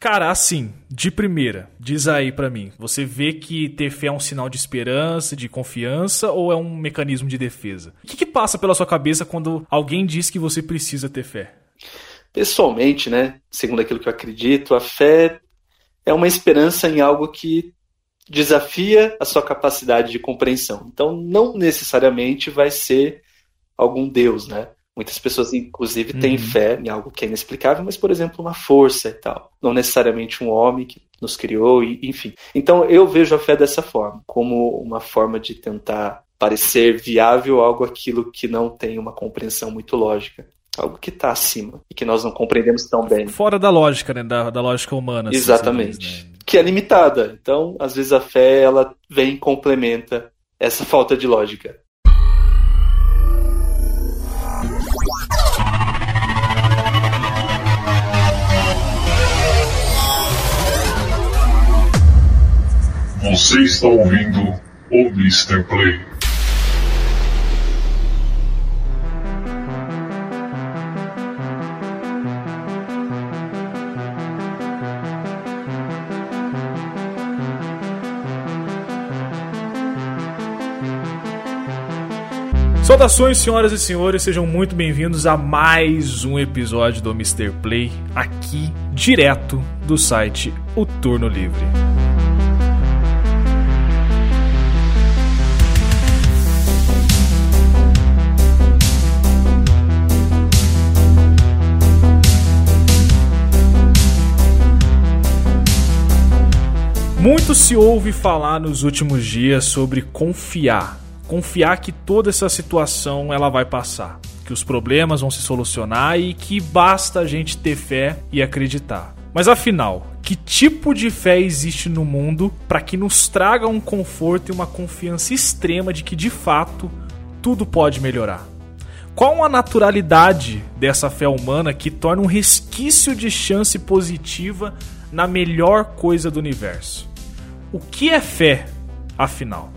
Cara, assim, de primeira, diz aí para mim, você vê que ter fé é um sinal de esperança, de confiança ou é um mecanismo de defesa? O que, que passa pela sua cabeça quando alguém diz que você precisa ter fé? Pessoalmente, né, segundo aquilo que eu acredito, a fé é uma esperança em algo que desafia a sua capacidade de compreensão. Então, não necessariamente vai ser algum Deus, né? Muitas pessoas, inclusive, têm uhum. fé em algo que é inexplicável, mas, por exemplo, uma força e tal. Não necessariamente um homem que nos criou, e, enfim. Então, eu vejo a fé dessa forma, como uma forma de tentar parecer viável algo aquilo que não tem uma compreensão muito lógica. Algo que está acima e que nós não compreendemos tão bem. Fora da lógica, né? Da, da lógica humana. Assim, Exatamente. Diz, né? Que é limitada. Então, às vezes, a fé ela vem e complementa essa falta de lógica. Você está ouvindo o Mr. Play. Saudações, senhoras e senhores, sejam muito bem-vindos a mais um episódio do Mr. Play, aqui direto do site O Turno Livre. Muito se ouve falar nos últimos dias sobre confiar. Confiar que toda essa situação ela vai passar, que os problemas vão se solucionar e que basta a gente ter fé e acreditar. Mas afinal, que tipo de fé existe no mundo para que nos traga um conforto e uma confiança extrema de que de fato tudo pode melhorar? Qual a naturalidade dessa fé humana que torna um resquício de chance positiva na melhor coisa do universo? O que é fé, afinal?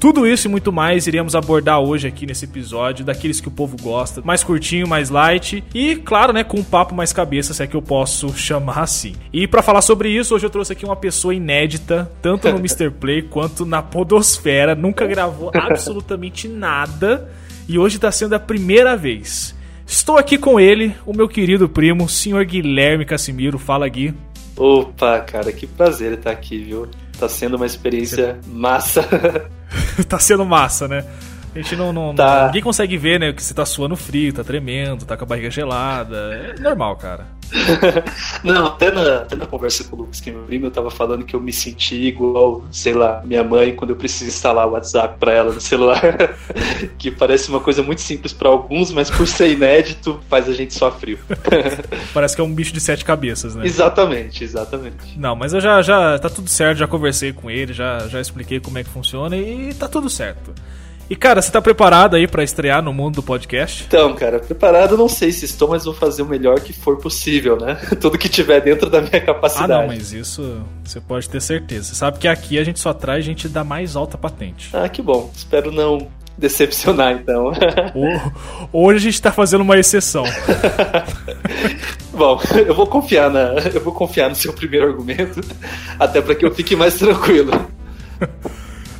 Tudo isso e muito mais iremos abordar hoje aqui nesse episódio, daqueles que o povo gosta, mais curtinho, mais light e, claro, né, com um papo mais cabeça, se é que eu posso chamar assim. E para falar sobre isso, hoje eu trouxe aqui uma pessoa inédita, tanto no Mr. Play quanto na Podosfera, nunca gravou absolutamente nada e hoje tá sendo a primeira vez. Estou aqui com ele, o meu querido primo, senhor Guilherme Casimiro. Fala, Gui. Opa, cara, que prazer estar aqui, viu? Tá sendo uma experiência massa. tá sendo massa, né? A gente não, não, tá. não, Ninguém consegue ver, né? Que você tá suando frio, tá tremendo, tá com a barriga gelada. É normal, cara. Não, até na, até na conversa com o Lucas, que meu primo, eu tava falando que eu me senti igual, sei lá, minha mãe quando eu preciso instalar o WhatsApp pra ela no celular. que parece uma coisa muito simples para alguns, mas por ser inédito, faz a gente só frio. parece que é um bicho de sete cabeças, né? Exatamente, exatamente. Não, mas eu já, já. Tá tudo certo, já conversei com ele, já, já expliquei como é que funciona e tá tudo certo. E cara, você tá preparado aí para estrear no mundo do podcast? Então, cara, preparado não sei se estou, mas vou fazer o melhor que for possível, né? Tudo que tiver dentro da minha capacidade. Ah, não, mas isso você pode ter certeza. Você sabe que aqui a gente só traz gente da mais alta patente. Ah, que bom. Espero não decepcionar, então. Hoje a gente tá fazendo uma exceção. Bom, eu vou confiar na, eu vou confiar no seu primeiro argumento, até para que eu fique mais tranquilo.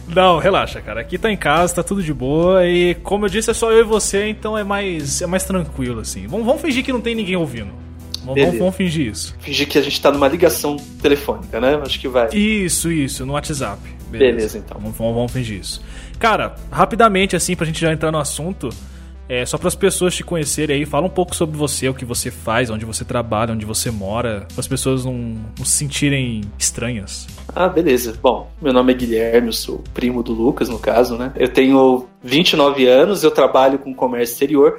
Não, relaxa, cara. Aqui tá em casa, tá tudo de boa. E como eu disse, é só eu e você, então é mais, é mais tranquilo, assim. Vamos, vamos fingir que não tem ninguém ouvindo. Vamos, vamos, fingir isso. Fingir que a gente tá numa ligação telefônica, né? Acho que vai. Isso, isso, no WhatsApp. Beleza, Beleza então. Vamos, vamos, vamos fingir isso. Cara, rapidamente, assim, pra gente já entrar no assunto. É, só para as pessoas te conhecerem aí, fala um pouco sobre você, o que você faz, onde você trabalha, onde você mora, para as pessoas não, não, se sentirem estranhas. Ah, beleza. Bom, meu nome é Guilherme, eu sou primo do Lucas, no caso, né? Eu tenho 29 anos, eu trabalho com comércio exterior.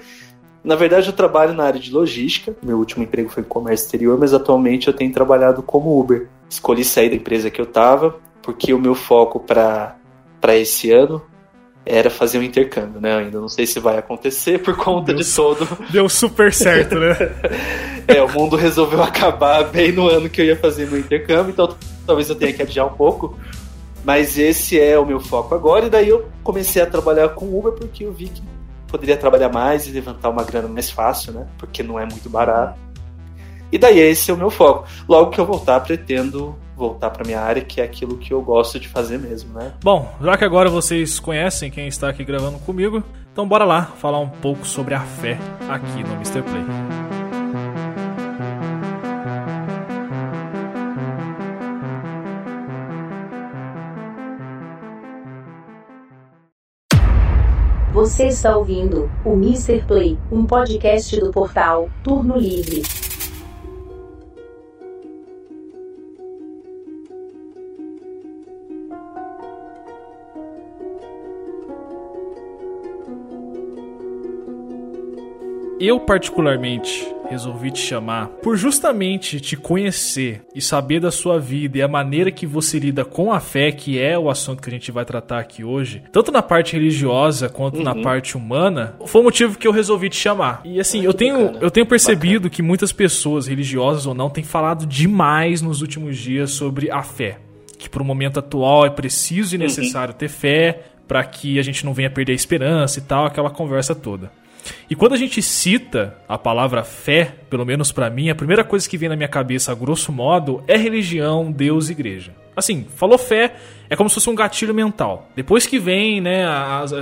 Na verdade, eu trabalho na área de logística. Meu último emprego foi comércio exterior, mas atualmente eu tenho trabalhado como Uber. Escolhi sair da empresa que eu estava, porque o meu foco para esse ano era fazer um intercâmbio, né? Ainda não sei se vai acontecer por conta deu, de todo. Deu super certo, né? é, o mundo resolveu acabar bem no ano que eu ia fazer meu intercâmbio, então talvez eu tenha que adiar um pouco. Mas esse é o meu foco agora, e daí eu comecei a trabalhar com Uber porque eu vi que poderia trabalhar mais e levantar uma grana mais fácil, né? Porque não é muito barato. E daí esse é o meu foco. Logo que eu voltar, pretendo voltar para minha área, que é aquilo que eu gosto de fazer mesmo, né? Bom, já que agora vocês conhecem quem está aqui gravando comigo, então bora lá falar um pouco sobre a fé aqui no Mr. Play. Você está ouvindo o Mr. Play, um podcast do portal Turno Livre. Eu, particularmente, resolvi te chamar por justamente te conhecer e saber da sua vida e a maneira que você lida com a fé, que é o assunto que a gente vai tratar aqui hoje, tanto na parte religiosa quanto uhum. na parte humana, foi o motivo que eu resolvi te chamar. E assim, eu tenho, eu tenho percebido bacana. que muitas pessoas, religiosas ou não, têm falado demais nos últimos dias sobre a fé. Que para o momento atual é preciso e uhum. necessário uhum. ter fé para que a gente não venha perder a esperança e tal, aquela conversa toda. E quando a gente cita a palavra fé, pelo menos para mim, a primeira coisa que vem na minha cabeça, a grosso modo, é religião, Deus e igreja. Assim, falou fé, é como se fosse um gatilho mental. Depois que vem, né, as,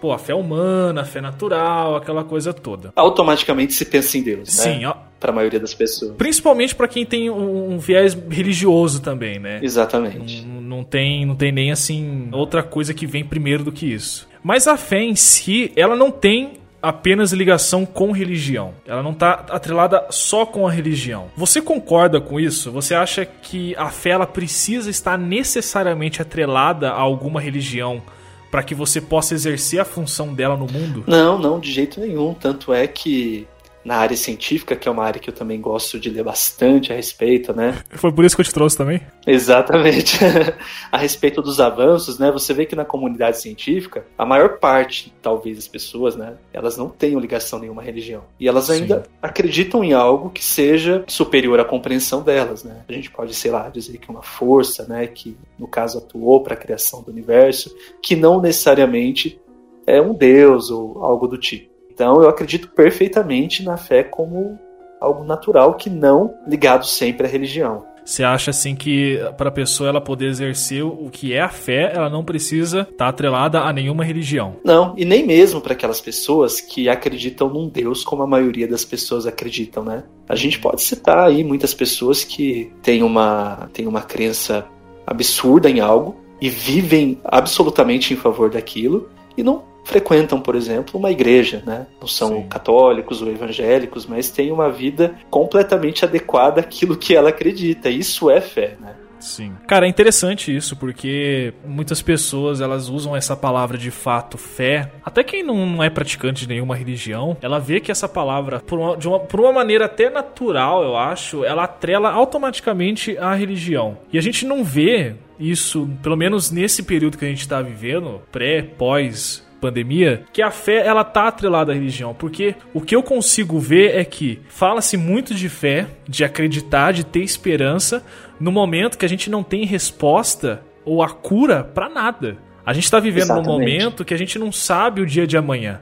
pô, a fé humana, a fé natural, aquela coisa toda. Automaticamente se pensa em Deus, né? Sim, né? Para a maioria das pessoas. Principalmente para quem tem um, um, viés religioso também, né? Exatamente. Não, não, tem, não tem nem assim outra coisa que vem primeiro do que isso. Mas a fé em si, ela não tem apenas ligação com religião. Ela não está atrelada só com a religião. Você concorda com isso? Você acha que a fé ela precisa estar necessariamente atrelada a alguma religião para que você possa exercer a função dela no mundo? Não, não, de jeito nenhum. Tanto é que na área científica, que é uma área que eu também gosto de ler bastante a respeito, né? Foi por isso que eu te trouxe também? Exatamente. a respeito dos avanços, né? Você vê que na comunidade científica, a maior parte, talvez, das pessoas, né? Elas não têm ligação a nenhuma religião. E elas ainda Sim. acreditam em algo que seja superior à compreensão delas, né? A gente pode, sei lá, dizer que uma força, né? Que, no caso, atuou para a criação do universo, que não necessariamente é um deus ou algo do tipo. Então eu acredito perfeitamente na fé como algo natural que não ligado sempre à religião. Você acha assim que para a pessoa ela poder exercer o que é a fé, ela não precisa estar tá atrelada a nenhuma religião? Não, e nem mesmo para aquelas pessoas que acreditam num Deus como a maioria das pessoas acreditam, né? A gente pode citar aí muitas pessoas que têm uma, têm uma crença absurda em algo e vivem absolutamente em favor daquilo e não frequentam, por exemplo, uma igreja, né? Não são Sim. católicos ou evangélicos, mas têm uma vida completamente adequada àquilo que ela acredita. Isso é fé, né? Sim. Cara, é interessante isso, porque muitas pessoas elas usam essa palavra de fato fé. Até quem não é praticante de nenhuma religião, ela vê que essa palavra, por uma, uma, por uma maneira até natural, eu acho, ela atrela automaticamente à religião. E a gente não vê isso, pelo menos nesse período que a gente está vivendo, pré, pós pandemia, que a fé ela tá atrelada à religião, porque o que eu consigo ver é que fala-se muito de fé, de acreditar, de ter esperança no momento que a gente não tem resposta ou a cura para nada. A gente está vivendo Exatamente. num momento que a gente não sabe o dia de amanhã.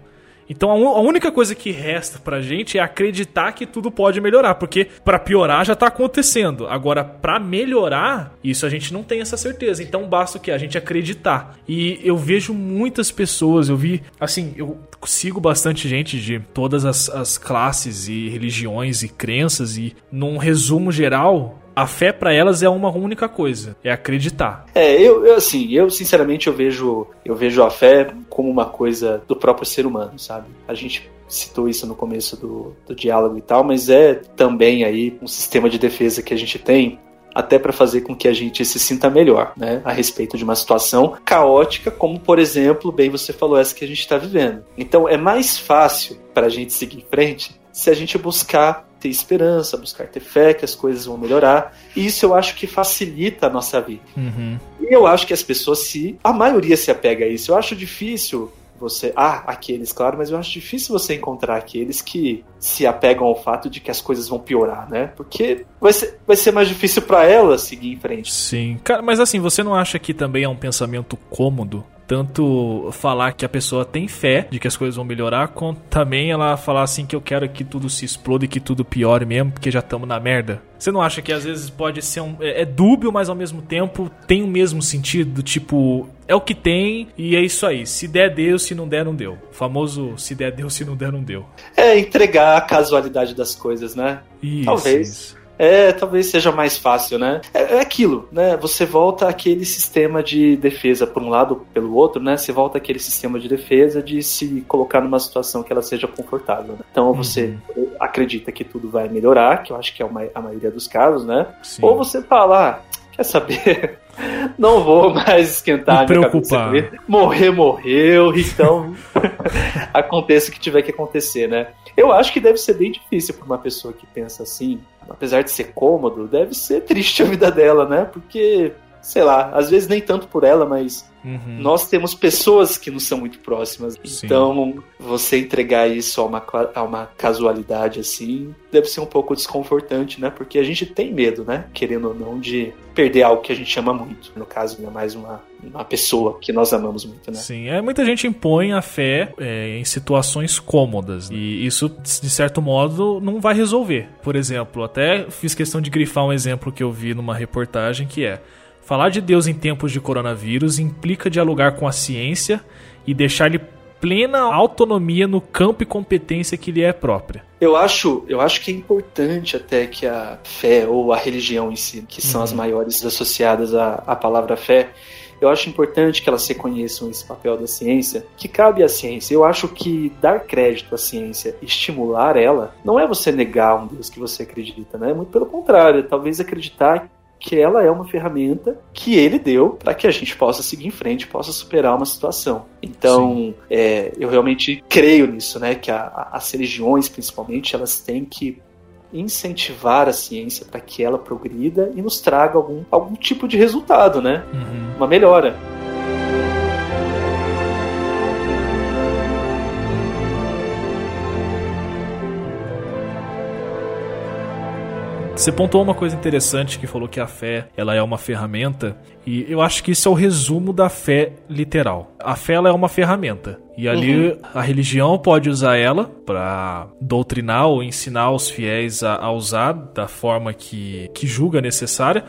Então a, única coisa que resta pra gente é acreditar que tudo pode melhorar, porque para piorar já tá acontecendo. Agora, para melhorar, isso a gente não tem essa certeza. Então basta o que a gente acreditar. E eu vejo muitas pessoas, eu vi, assim, eu sigo bastante gente de todas as, as classes e religiões e crenças e num resumo geral, a fé para elas é uma única coisa, é acreditar. É, eu, eu, assim, eu sinceramente eu vejo, eu vejo a fé como uma coisa do próprio ser humano, sabe? A gente citou isso no começo do, do diálogo e tal, mas é também aí um sistema de defesa que a gente tem até para fazer com que a gente se sinta melhor, né, a respeito de uma situação caótica, como por exemplo, bem você falou essa que a gente está vivendo. Então é mais fácil para a gente seguir em frente se a gente buscar ter esperança, buscar ter fé que as coisas vão melhorar. E isso eu acho que facilita a nossa vida. Uhum. E eu acho que as pessoas se. A maioria se apega a isso. Eu acho difícil você. Ah, aqueles, claro, mas eu acho difícil você encontrar aqueles que se apegam ao fato de que as coisas vão piorar, né? Porque vai ser, vai ser mais difícil para elas seguir em frente. Sim. Cara, mas assim, você não acha que também é um pensamento cômodo? Tanto falar que a pessoa tem fé de que as coisas vão melhorar, quanto também ela falar assim que eu quero que tudo se exploda e que tudo piore mesmo, porque já estamos na merda. Você não acha que às vezes pode ser um. É, é dúbio, mas ao mesmo tempo tem o mesmo sentido? Tipo, é o que tem e é isso aí. Se der, deu, se não der, não deu. O famoso se der, deu, se não der, não deu. É entregar a casualidade das coisas, né? Isso, Talvez. isso. É, talvez seja mais fácil, né? É, é aquilo, né? Você volta àquele sistema de defesa por um lado, pelo outro, né? Você volta àquele sistema de defesa de se colocar numa situação que ela seja confortável. Né? Então, você acredita que tudo vai melhorar, que eu acho que é a maioria dos casos, né? Sim. Ou você fala, ah, quer saber? Não vou mais esquentar Me preocupar. Morrer, morreu, então aconteça o que tiver que acontecer, né? Eu acho que deve ser bem difícil para uma pessoa que pensa assim, apesar de ser cômodo, deve ser triste a vida dela, né? Porque, sei lá, às vezes nem tanto por ela, mas Uhum. nós temos pessoas que nos são muito próximas. Sim. Então, você entregar isso a uma, a uma casualidade assim, deve ser um pouco desconfortante, né? Porque a gente tem medo, né? Querendo ou não, de perder algo que a gente ama muito. No caso, ainda mais uma, uma pessoa que nós amamos muito, né? Sim, é, muita gente impõe a fé é, em situações cômodas. E isso, de certo modo, não vai resolver. Por exemplo, até fiz questão de grifar um exemplo que eu vi numa reportagem que é. Falar de Deus em tempos de coronavírus implica dialogar com a ciência e deixar-lhe plena autonomia no campo e competência que lhe é própria. Eu acho, eu acho que é importante até que a fé ou a religião em si, que são as maiores associadas à, à palavra fé, eu acho importante que elas reconheçam esse papel da ciência, que cabe à ciência. Eu acho que dar crédito à ciência, estimular ela, não é você negar um Deus que você acredita, né? Muito pelo contrário, é talvez acreditar que ela é uma ferramenta que ele deu para que a gente possa seguir em frente, possa superar uma situação. Então, é, eu realmente creio nisso, né? Que a- a- as religiões, principalmente, elas têm que incentivar a ciência para que ela progrida e nos traga algum, algum tipo de resultado, né? Uhum. Uma melhora. Você pontuou uma coisa interessante que falou que a fé ela é uma ferramenta e eu acho que isso é o resumo da fé literal. A fé é uma ferramenta e ali a religião pode usar ela para doutrinar ou ensinar os fiéis a, a usar da forma que, que julga necessária.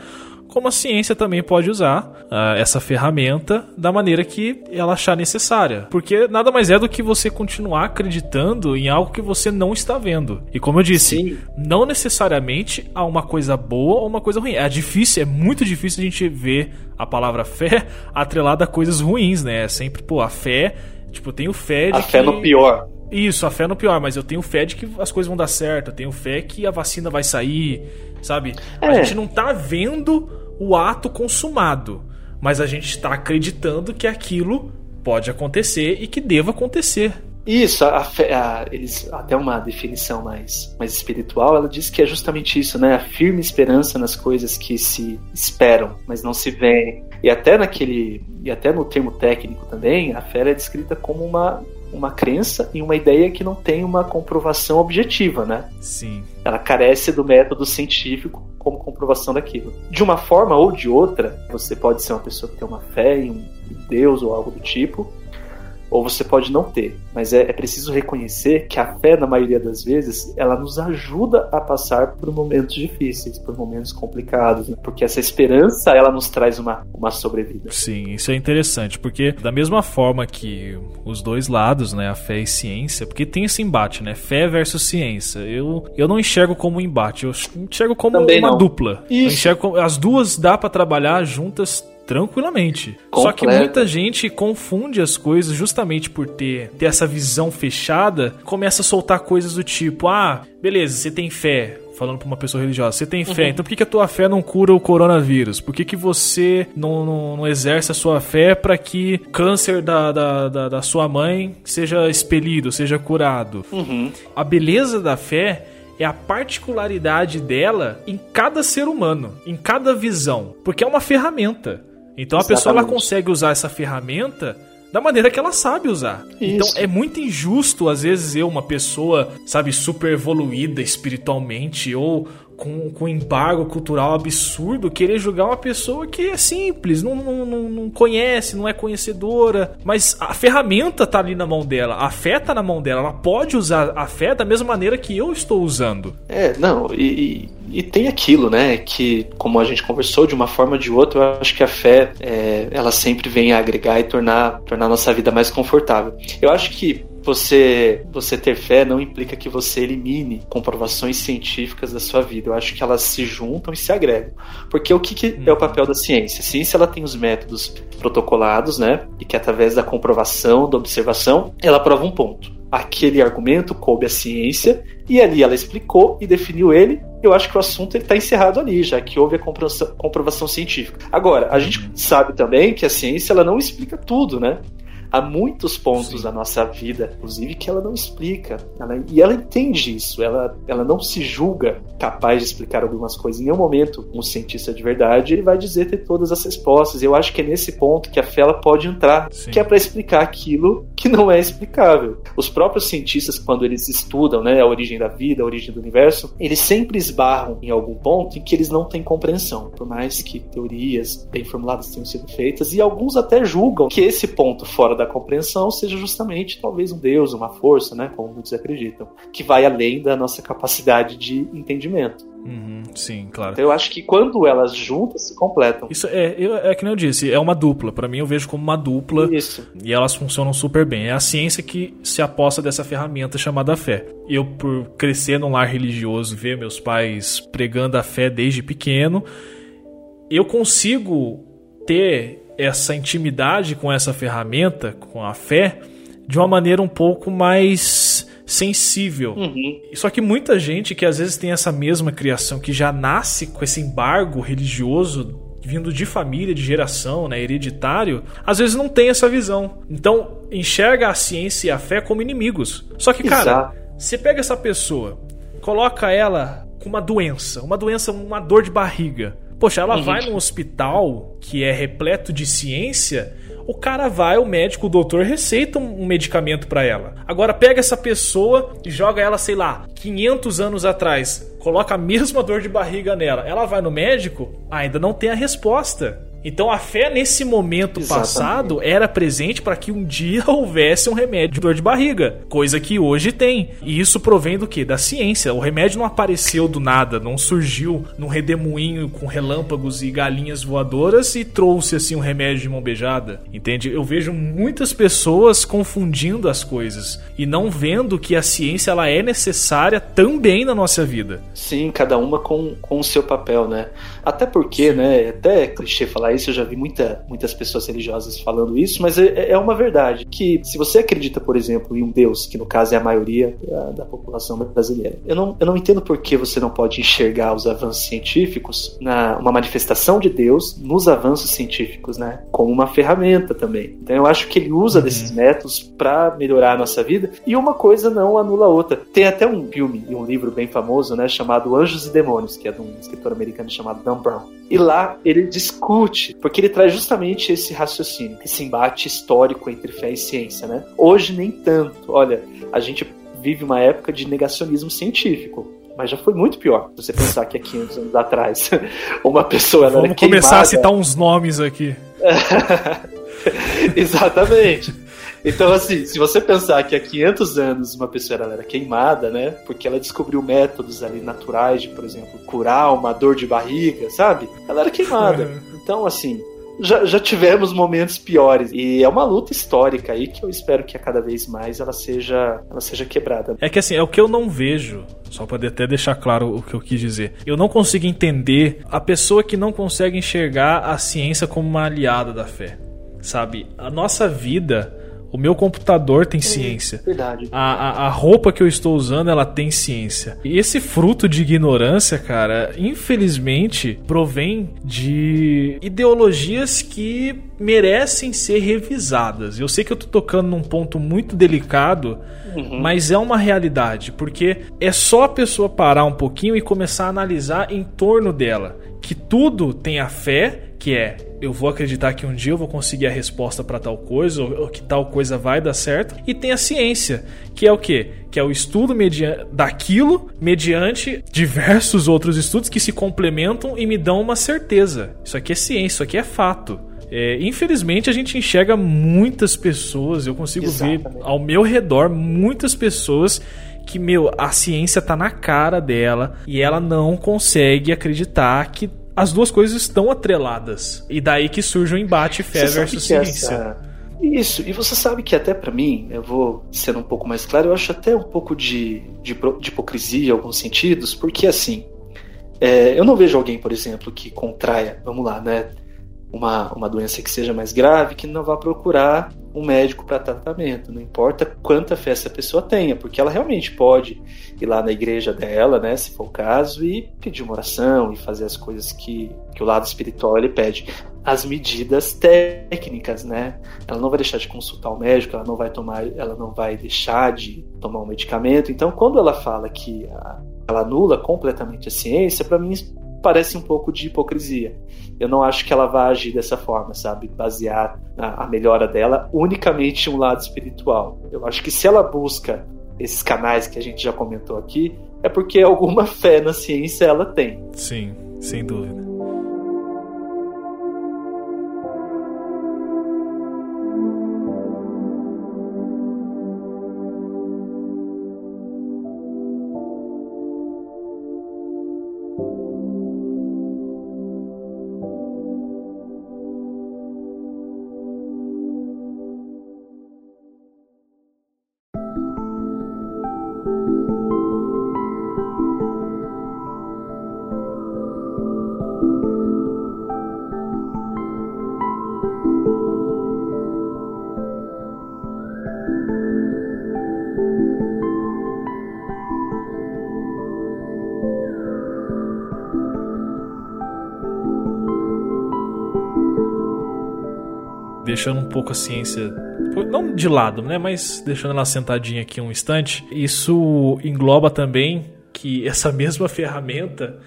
Como a ciência também pode usar ah, essa ferramenta da maneira que ela achar necessária. Porque nada mais é do que você continuar acreditando em algo que você não está vendo. E como eu disse, Sim. não necessariamente há uma coisa boa ou uma coisa ruim. É difícil, é muito difícil a gente ver a palavra fé atrelada a coisas ruins, né? É sempre, pô, a fé. Tipo, eu tenho fé de A fé que... no pior. Isso, a fé no pior, mas eu tenho fé de que as coisas vão dar certo, eu tenho fé que a vacina vai sair, sabe? A É. gente não tá vendo o ato consumado, mas a gente tá acreditando que aquilo pode acontecer e que deva acontecer. Isso, a fé, a- eles, até uma definição mais, mais espiritual, ela diz que é justamente isso, né? A firme esperança nas coisas que se esperam, mas não se veem. E até naquele, e até no termo técnico também, a fé é descrita como uma, uma crença e uma ideia que não tem uma comprovação objetiva, né? Sim. Ela carece do método científico como comprovação daquilo. De uma forma ou de outra, você pode ser uma pessoa que tem uma fé em um Deus ou algo do tipo, ou você pode não ter. Mas é, é preciso reconhecer que a fé, na maioria das vezes, ela nos ajuda a passar por momentos difíceis, por momentos complicados, né? porque essa esperança ela nos traz uma, uma sobrevida. Sim, isso é interessante, porque da mesma forma que os dois lados, né, a fé e ciência, porque tem esse embate, né, fé versus ciência. Eu, eu não enxergo como um embate, eu enxergo como Também uma não. dupla. Eu Isso. enxergo como- as duas dá pra trabalhar juntas tranquilamente. Só que muita gente confunde as coisas justamente por ter, ter essa visão fechada, começa a soltar coisas do tipo: "Ah, beleza, você tem fé, falando pra uma pessoa religiosa, você tem fé, então por que, que a tua fé não cura o coronavírus? Por que, que você não, não, não exerce a sua fé para que câncer da, da, da, da sua mãe seja expelido, seja curado? Uhum. A beleza da fé é a particularidade dela em cada ser humano, em cada visão, porque é uma ferramenta. Então a pessoa ela consegue usar essa ferramenta da maneira que ela sabe usar. Então Isso. é muito injusto, às vezes, eu, uma pessoa, sabe, super evoluída espiritualmente ou com, com embargo cultural absurdo, querer julgar uma pessoa que é simples, não, não, não, conhece, não é conhecedora, mas a ferramenta tá ali na mão dela, a fé tá na mão dela, ela pode usar a fé da mesma maneira que eu estou usando. É, não, e, e, e tem aquilo, né, que como a gente conversou de uma forma ou de outra, eu acho que a fé, é, ela sempre vem a agregar e tornar, tornar a nossa vida mais confortável. Eu acho que você você ter fé não implica que você elimine comprovações científicas da sua vida. Eu acho que elas se juntam e se agregam. Porque o que, que é o uhum. papel da ciência? A ciência ela tem os métodos protocolados, né? E que através da comprovação, da observação, ela prova um ponto. Aquele argumento coube à ciência e ali ela explicou e definiu ele. Eu acho que o assunto está encerrado ali, já que houve a comprovação, comprovação científica. Agora, a gente uhum. sabe também que a ciência ela não explica tudo, né? Há muitos pontos Sim. da nossa vida, inclusive, que ela não explica. Ela, e ela entende isso, ela, ela não se julga capaz de explicar algumas coisas. Em nenhum momento, um cientista de verdade ele vai dizer ter todas as respostas. Eu acho que é nesse ponto que a fé ela pode entrar, Sim. que é para explicar aquilo que não é explicável. Os próprios cientistas, quando eles estudam né, a origem da vida, a origem do universo, eles sempre esbarram em algum ponto em que eles não têm compreensão, por mais que teorias bem formuladas tenham sido feitas, e alguns até julgam que esse ponto fora da compreensão seja justamente talvez um Deus, uma força, né, como muitos acreditam, que vai além da nossa capacidade de entendimento. Uhum, sim, claro. Então eu acho que quando elas juntas se completam. Isso é, eu, é que nem eu disse, é uma dupla. Para mim eu vejo como uma dupla. Isso. E elas funcionam super bem. É a ciência que se aposta dessa ferramenta chamada fé. Eu, por crescer num lar religioso, ver meus pais pregando a fé desde pequeno, eu consigo ter essa intimidade com essa ferramenta, com a fé, de uma maneira um pouco mais sensível. Uhum. Só que muita gente que às vezes tem essa mesma criação, que já nasce com esse embargo religioso vindo de família, de geração, né, hereditário, às vezes não tem essa visão. Então, enxerga a ciência e a fé como inimigos. Só que, cara, Exato. você pega essa pessoa, coloca ela com uma doença, uma doença, uma dor de barriga. Poxa, ela uhum. vai num hospital que é repleto de ciência, o cara vai, o médico, o doutor receita um medicamento para ela. Agora pega essa pessoa e joga ela, sei lá, 500 anos atrás, coloca a mesma dor de barriga nela. Ela vai no médico, ainda não tem a resposta. Então a fé nesse momento Exatamente. passado era presente para que um dia houvesse um remédio de dor de barriga, coisa que hoje tem. E isso provém do que? Da ciência. O remédio não apareceu do nada, não surgiu num redemoinho com relâmpagos e galinhas voadoras e trouxe assim um remédio de mão beijada. Entende? Eu vejo muitas pessoas confundindo as coisas e não vendo que a ciência ela é necessária também na nossa vida. Sim, cada uma com, com o seu papel, né? Até porque, Sim. né, até é clichê falar falar isso, eu já vi muita, muitas pessoas religiosas falando isso, mas é, é, uma verdade. Que se você acredita, por exemplo, em um Deus, que no caso é a maioria da, da população brasileira, eu não, eu não entendo por que você não pode enxergar os avanços científicos na uma manifestação de Deus nos avanços científicos, né? Como uma ferramenta também. Então eu acho que ele usa uhum. desses métodos para melhorar a nossa vida e uma coisa não anula a outra. Tem até um filme e um livro bem famoso, né? Chamado Anjos e Demônios, que é de um escritor americano chamado Dan Brown. E lá ele discute porque ele traz justamente esse raciocínio, esse embate histórico entre fé e ciência, né? Hoje nem tanto. Olha, a gente vive uma época de negacionismo científico. Mas já foi muito pior você pensar que há 500 anos atrás uma pessoa Vamos começar a citar uns nomes aqui. Exatamente. Então, assim, se você pensar que há 500 anos uma pessoa era queimada, né? Porque ela descobriu métodos ali naturais de, por exemplo, curar uma dor de barriga, sabe? Ela era queimada. Então, assim, já, já, tivemos momentos piores. E é uma luta histórica aí que eu espero que a cada vez mais ela seja, ela seja quebrada. É que assim, é o que eu não vejo. Só para até deixar claro o que eu quis dizer. Eu não consigo entender a pessoa que não consegue enxergar a ciência como uma aliada da fé. Sabe? A nossa vida o meu computador tem é, ciência. Verdade. A, a, a, roupa que eu estou usando, ela tem ciência. E esse fruto de ignorância, cara, infelizmente, provém de ideologias que merecem ser revisadas. Eu sei que eu tô tocando num ponto muito delicado, uhum. mas é uma realidade, porque é só a pessoa parar um pouquinho e começar a analisar em torno dela que tudo tem a fé, que é eu vou acreditar que um dia eu vou conseguir a resposta para tal coisa, ou, que tal coisa vai dar certo, e tem a ciência, que é o que? Que é o estudo daquilo mediante diversos outros estudos que se complementam e me dão uma certeza. Isso aqui é ciência, isso aqui é fato. É, infelizmente a gente enxerga muitas pessoas, eu consigo Exatamente. ver ao meu redor muitas pessoas que, meu, a ciência tá na cara dela e ela não consegue acreditar que as duas coisas estão atreladas. E daí que surge o embate fé você versus ciência. Essa... Isso, e você sabe que até para mim, eu vou ser um pouco mais claro, eu acho até um pouco de, de, de hipocrisia em alguns sentidos, porque assim, é, eu não vejo alguém, por exemplo, que contraia, vamos lá, né? Uma, uma doença que seja mais grave, que não vá procurar um médico para tratamento. Não importa quanta fé essa pessoa tenha, porque ela realmente pode ir lá na igreja dela, né, se for o caso, e pedir uma oração e fazer as coisas que, que o lado espiritual ele pede. As medidas técnicas, né? Ela não vai deixar de consultar o médico, ela não vai tomar, ela não vai deixar de tomar um medicamento. Então, quando ela fala que a, ela anula completamente a ciência, para mim parece um pouco de hipocrisia. Eu não acho que ela vai agir dessa forma, sabe? Basear a, a melhora dela unicamente em um lado espiritual. Eu acho que se ela busca esses canais que a gente já comentou aqui, é porque alguma fé na ciência ela tem. Sim, sem dúvida. Deixando um pouco a ciência não de lado, né, mas deixando ela sentadinha aqui um instante, isso engloba também que essa mesma ferramenta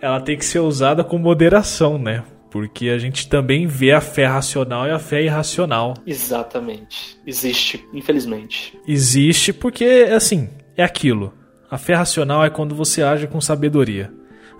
ela tem que ser usada com moderação, né? Porque a gente também vê a fé racional e a fé irracional. Exatamente. Existe, infelizmente. Existe porque, assim, é aquilo. A fé racional é quando você age com sabedoria.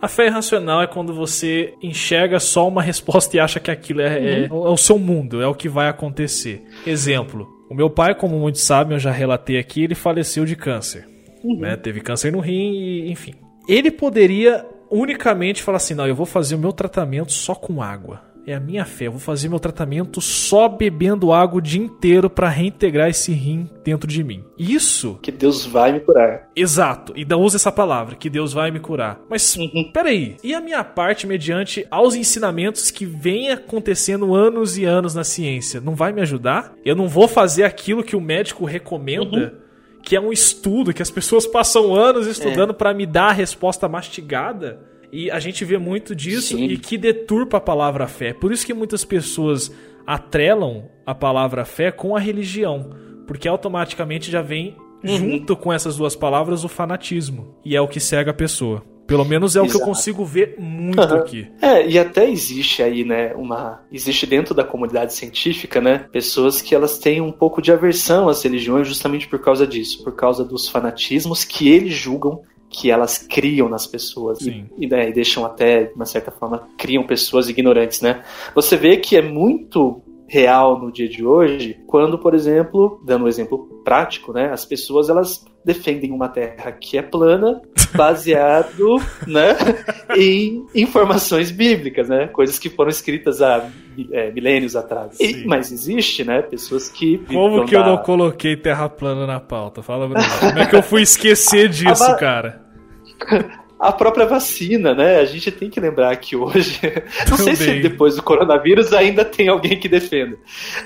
A fé irracional é quando você enxerga só uma resposta e acha que aquilo é, é, uhum. é, o seu mundo, é o que vai acontecer. Exemplo: o meu pai, como muitos sabem, eu já relatei aqui, ele faleceu de câncer. Uhum. Né? Teve câncer no rim e, enfim. Ele poderia unicamente falar assim: não, eu vou fazer o meu tratamento só com água é a minha fé. Eu vou fazer meu tratamento só bebendo água o dia inteiro para reintegrar esse rim dentro de mim. Isso. Que Deus vai me curar. Exato. E usa essa palavra, que Deus vai me curar. Mas, uhum. peraí. E a minha parte mediante aos ensinamentos que vem acontecendo anos e anos na ciência? Não vai me ajudar? Eu não vou fazer aquilo que o médico recomenda? Uhum que é um estudo que as pessoas passam anos estudando é. para me dar a resposta mastigada. E a gente vê muito disso Sim. e que deturpa a palavra fé. Por isso que muitas pessoas atrelam a palavra fé com a religião, porque automaticamente já vem uhum. junto com essas duas palavras o fanatismo, e é o que cega a pessoa. Pelo menos é Exato. o que eu consigo ver muito uhum. aqui. É, e até existe aí, né, uma. Existe dentro da comunidade científica, né, pessoas que elas têm um pouco de aversão às religiões justamente por causa disso, por causa dos fanatismos que eles julgam que elas criam nas pessoas e, e, né, e, deixam até, de uma certa forma, criam pessoas ignorantes, né? Você vê que é muito real no dia de hoje quando, por exemplo, dando um exemplo prático, né, as pessoas elas defendem uma terra que é plana baseado, né, em informações bíblicas, né, coisas que foram escritas há é, milênios atrás. E, mas existe, né, pessoas que como que da... eu não coloquei terra plana na pauta? Fala, Bruno. Como é que eu fui esquecer disso, cara? a própria vacina, né? A gente tem que lembrar que hoje, não sei se depois do coronavírus ainda tem alguém que defenda,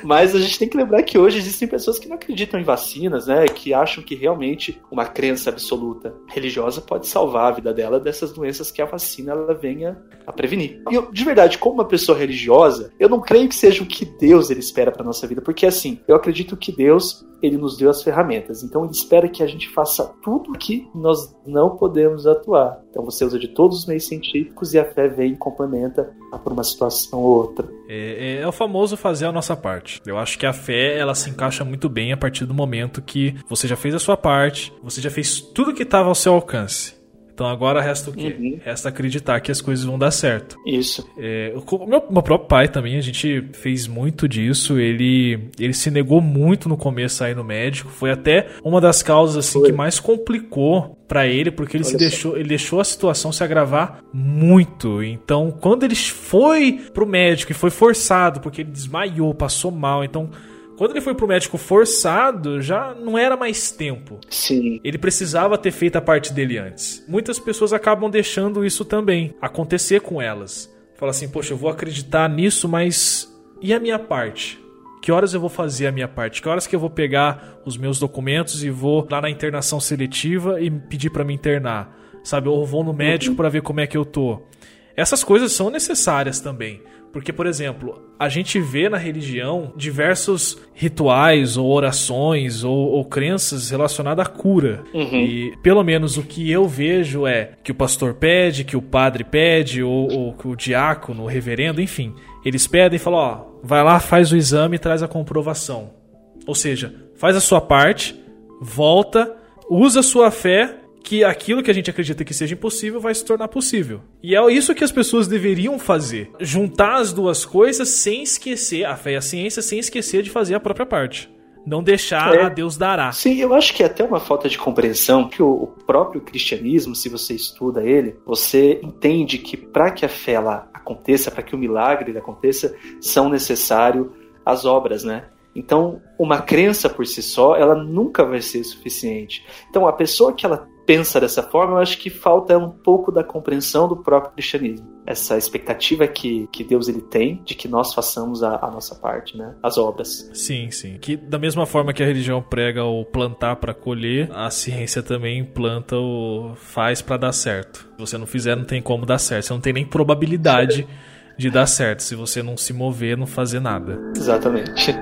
mas a gente tem que lembrar que hoje existem pessoas que não acreditam em vacinas, né? Que acham que realmente uma crença absoluta religiosa pode salvar a vida dela dessas doenças que a vacina ela venha a prevenir. E eu, de verdade, como uma pessoa religiosa, eu não creio que seja o que Deus ele espera para nossa vida, porque assim, eu acredito que Deus ele nos deu as ferramentas. Então ele espera que a gente faça tudo o que nós não podemos atuar. Então você usa de todos os meios científicos e a fé vem e complementa por uma situação ou outra. É, é, é, o famoso fazer a nossa parte. Eu acho que a fé ela se encaixa muito bem a partir do momento que você já fez a sua parte, você já fez tudo que estava ao seu alcance. Então agora resta o quê? Uhum. Resta acreditar que as coisas vão dar certo. Isso. É, o meu, meu, próprio pai também, a gente fez muito disso. Ele, ele se negou muito no começo aí no médico. Foi até uma das causas assim que mais complicou para ele, porque ele Olha se deixou, ele deixou a situação se agravar muito. Então, quando ele foi pro médico e foi forçado, porque ele desmaiou, passou mal, então quando ele foi pro médico forçado, já não era mais tempo. Sim. Ele precisava ter feito a parte dele antes. Muitas pessoas acabam deixando isso também acontecer com elas. Fala assim, poxa, eu vou acreditar nisso, mas e a minha parte? Que horas eu vou fazer a minha parte? Que horas que eu vou pegar os meus documentos e vou lá na internação seletiva e pedir para me internar? Sabe, ou vou no médico uhum. para ver como é que eu tô. Essas coisas são necessárias também. Porque, por exemplo, a gente vê na religião diversos rituais ou orações ou, ou crenças relacionadas à cura. Uhum. E pelo menos o que eu vejo é que o pastor pede, que o padre pede, ou, ou que o diácono, o reverendo, enfim, eles pedem e falam: ó, vai lá, faz o exame e traz a comprovação. Ou seja, faz a sua parte, volta, usa a sua fé que aquilo que a gente acredita que seja impossível vai se tornar possível. E é isso que as pessoas deveriam fazer. Juntar as duas coisas sem esquecer a fé e a ciência, sem esquecer de fazer a própria parte. Não deixar é. a Deus dará. Sim, eu acho que é até uma falta de compreensão que o próprio cristianismo, se você estuda ele, você entende que para que a fé ela aconteça, para que o milagre aconteça, são necessários as obras, né? Então, uma crença por si só, ela nunca vai ser suficiente. Então, a pessoa que ela pensa dessa forma, eu acho que falta um pouco da compreensão do próprio cristianismo. Essa expectativa que, que Deus ele tem de que nós façamos a, a nossa parte, né? As obras. Sim, sim. Que da mesma forma que a religião prega o plantar para colher, a ciência também planta o faz para dar certo. Se você não fizer, não tem como dar certo. Você não tem nem probabilidade de dar certo se você não se mover, não fazer nada. Exatamente.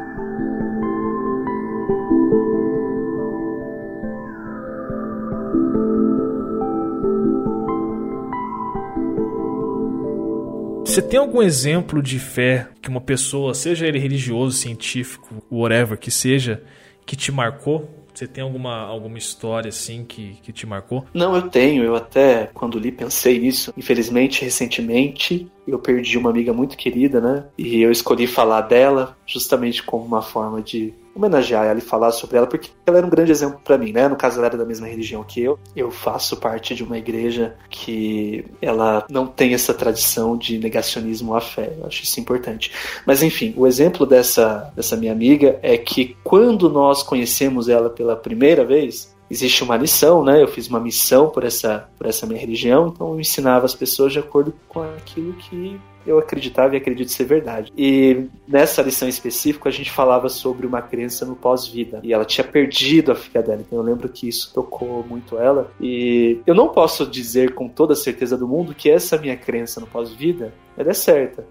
Você tem algum exemplo de fé que uma pessoa, seja ele religioso, científico, whatever que seja, que te marcou? Você tem alguma, alguma história assim que, que te marcou? Não, eu tenho. Eu até, quando li, pensei nisso. Infelizmente, recentemente, eu perdi uma amiga muito querida, né? E eu escolhi falar dela justamente como uma forma de homenagear ela e falar sobre ela, porque ela era um grande exemplo para mim, né? No caso, ela era da mesma religião que eu. Eu faço parte de uma igreja que ela não tem essa tradição de negacionismo à fé. Eu acho isso importante. Mas enfim, o exemplo dessa, dessa minha amiga é que quando nós conhecemos ela pela primeira vez, existe uma lição, né? Eu fiz uma missão por essa, por essa minha religião, então eu ensinava as pessoas de acordo com aquilo que eu acreditava e acredito ser verdade. E nessa lição específica a gente falava sobre uma crença no pós-vida. E ela tinha perdido a filha dela. Então eu lembro que isso tocou muito ela. E eu não posso dizer com toda a certeza do mundo que essa minha crença no pós-vida ela é certa.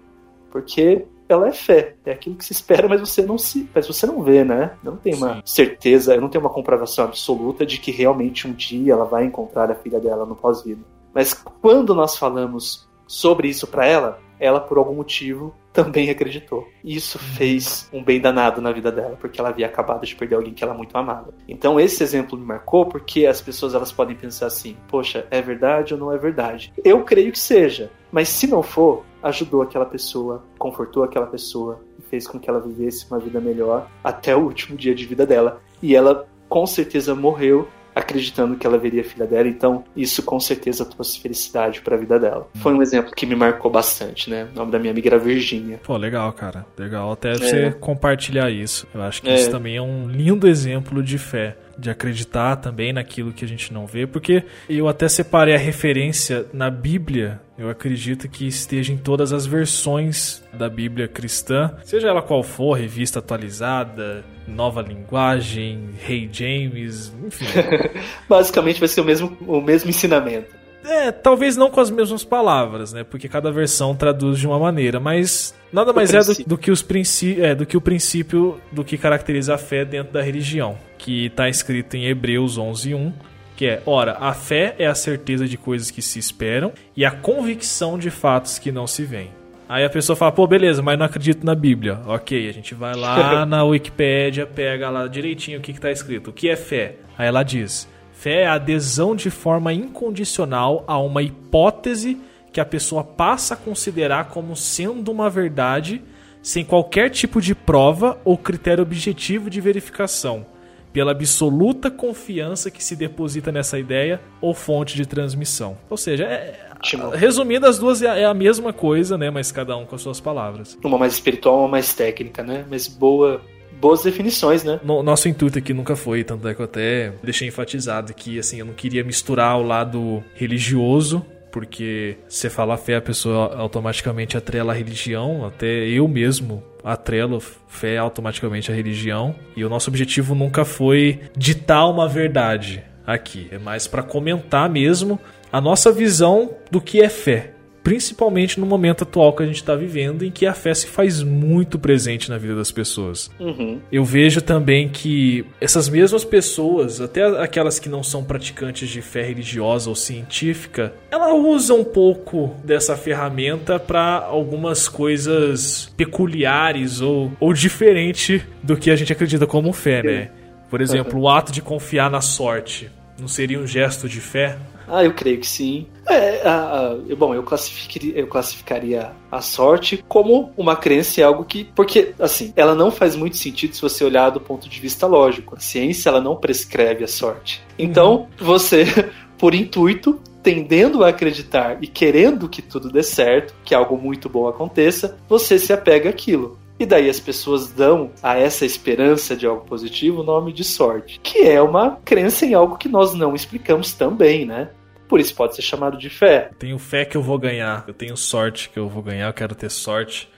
Porque ela é fé, é aquilo que se espera, mas você não se, mas você não vê, né? Não tem uma Sim. certeza, eu não tenho uma comprovação absoluta de que realmente um dia ela vai encontrar a filha dela no pós-vida. Mas quando nós falamos sobre isso para ela, ela por algum motivo também acreditou. E isso fez um bem danado na vida dela, porque ela havia acabado de perder alguém que ela muito amava. Então esse exemplo me marcou porque as pessoas elas podem pensar assim: "Poxa, é verdade ou não é verdade?". Eu creio que seja, mas se não for, ajudou aquela pessoa, confortou aquela pessoa e fez com que ela vivesse uma vida melhor até o último dia de vida dela. E ela com certeza morreu acreditando que ela veria a filha dela, então isso com certeza trouxe felicidade para a vida dela. Foi um exemplo que me marcou bastante, né? O nome da minha amiga era Virgínia. Pô, legal, cara. Legal até é. você compartilhar isso. Eu acho que é. isso também é um lindo exemplo de fé. De acreditar também naquilo que a gente não vê, porque eu até separei a referência na Bíblia. Eu acredito que esteja em todas as versões da Bíblia cristã, seja ela qual for, revista atualizada, nova linguagem, Rei James, enfim. Basicamente vai ser o mesmo, o mesmo ensinamento. É, talvez não com as mesmas palavras, né? Porque cada versão traduz de uma maneira, mas nada mais é do, do, que os é, do que o princípio do que caracteriza a fé dentro da religião, que está escrito em Hebreus 11:1, que é: ora, a fé é a certeza de coisas que se esperam e a convicção de fatos que não se veem. Aí a pessoa fala, pô, beleza, mas não acredito na Bíblia. Ok, a gente vai lá na Wikipédia, pega lá direitinho o que está escrito. O que é fé? Aí ela diz: Fé é a adesão de forma incondicional a uma hipótese que a pessoa passa a considerar como sendo uma verdade, sem qualquer tipo de prova ou critério objetivo de verificação, pela absoluta confiança que se deposita nessa ideia ou fonte de transmissão. Ou seja, é, resumindo, as duas é, é a mesma coisa, né? Mas cada um com as suas palavras. Uma mais espiritual, uma mais técnica, né? Mas boa boas definições, né? No, nosso intuito aqui nunca foi, tanto é que eu até deixei enfatizado que, assim, eu não queria misturar o lado religioso porque você fala fé, a pessoa automaticamente atrela a religião, até eu mesmo atrelo fé automaticamente à religião, e o nosso objetivo nunca foi ditar uma verdade aqui, é mais para comentar mesmo a nossa visão do que é fé principalmente no momento atual que a gente está vivendo, em que a fé se faz muito presente na vida das pessoas. Uhum. Eu vejo também que essas mesmas pessoas, até aquelas que não são praticantes de fé religiosa ou científica, ela usa um pouco dessa ferramenta para algumas coisas peculiares ou, ou diferente do que a gente acredita como fé, né? Por exemplo, o ato de confiar na sorte não seria um gesto de fé? Ah, eu creio que sim. É, a, a, bom, eu classificaria, eu classificaria a sorte como uma crença em algo que. Porque, assim, ela não faz muito sentido se você olhar do ponto de vista lógico. A ciência, ela não prescreve a sorte. Então, uhum. você, por intuito, tendendo a acreditar e querendo que tudo dê certo, que algo muito bom aconteça, você se apega àquilo. E daí as pessoas dão a essa esperança de algo positivo o nome de sorte, que é uma crença em algo que nós não explicamos também, né? Por isso pode ser chamado de fé. Tenho fé que eu vou ganhar, eu tenho sorte que eu vou ganhar, eu quero ter sorte.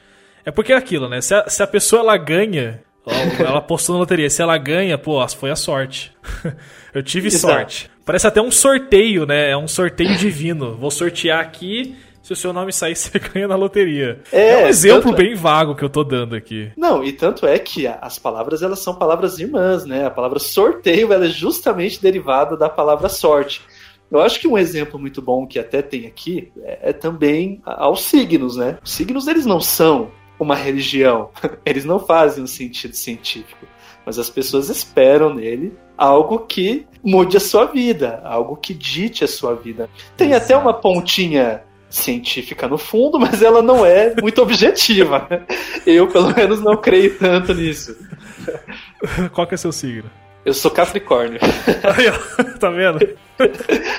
É porque é aquilo, né? Se a, se a pessoa ela ganha, ela postou na loteria, se ela ganha, pô, foi a sorte. eu tive Exato. sorte. Parece até um sorteio, né? É um sorteio divino. Vou sortear aqui se o seu nome sair, você ganha na loteria. É, é um exemplo é- bem é... vago que eu tô dando aqui. Não, e tanto é que as palavras elas são palavras irmãs, né? A palavra sorteio ela é justamente derivada da palavra sorte. Eu acho que um exemplo muito bom que até tem aqui é, é também aos signos, né? Os signos eles não são uma religião, eles não fazem um sentido científico, mas as pessoas esperam nele algo que mude a sua vida, algo que dite a sua vida. Tem Exato. até uma pontinha científica no fundo, mas ela não é muito objetiva. Eu, pelo menos, não creio tanto nisso. Qual que é seu signo? Eu sou Capricórnio. Aí, ó, tá vendo?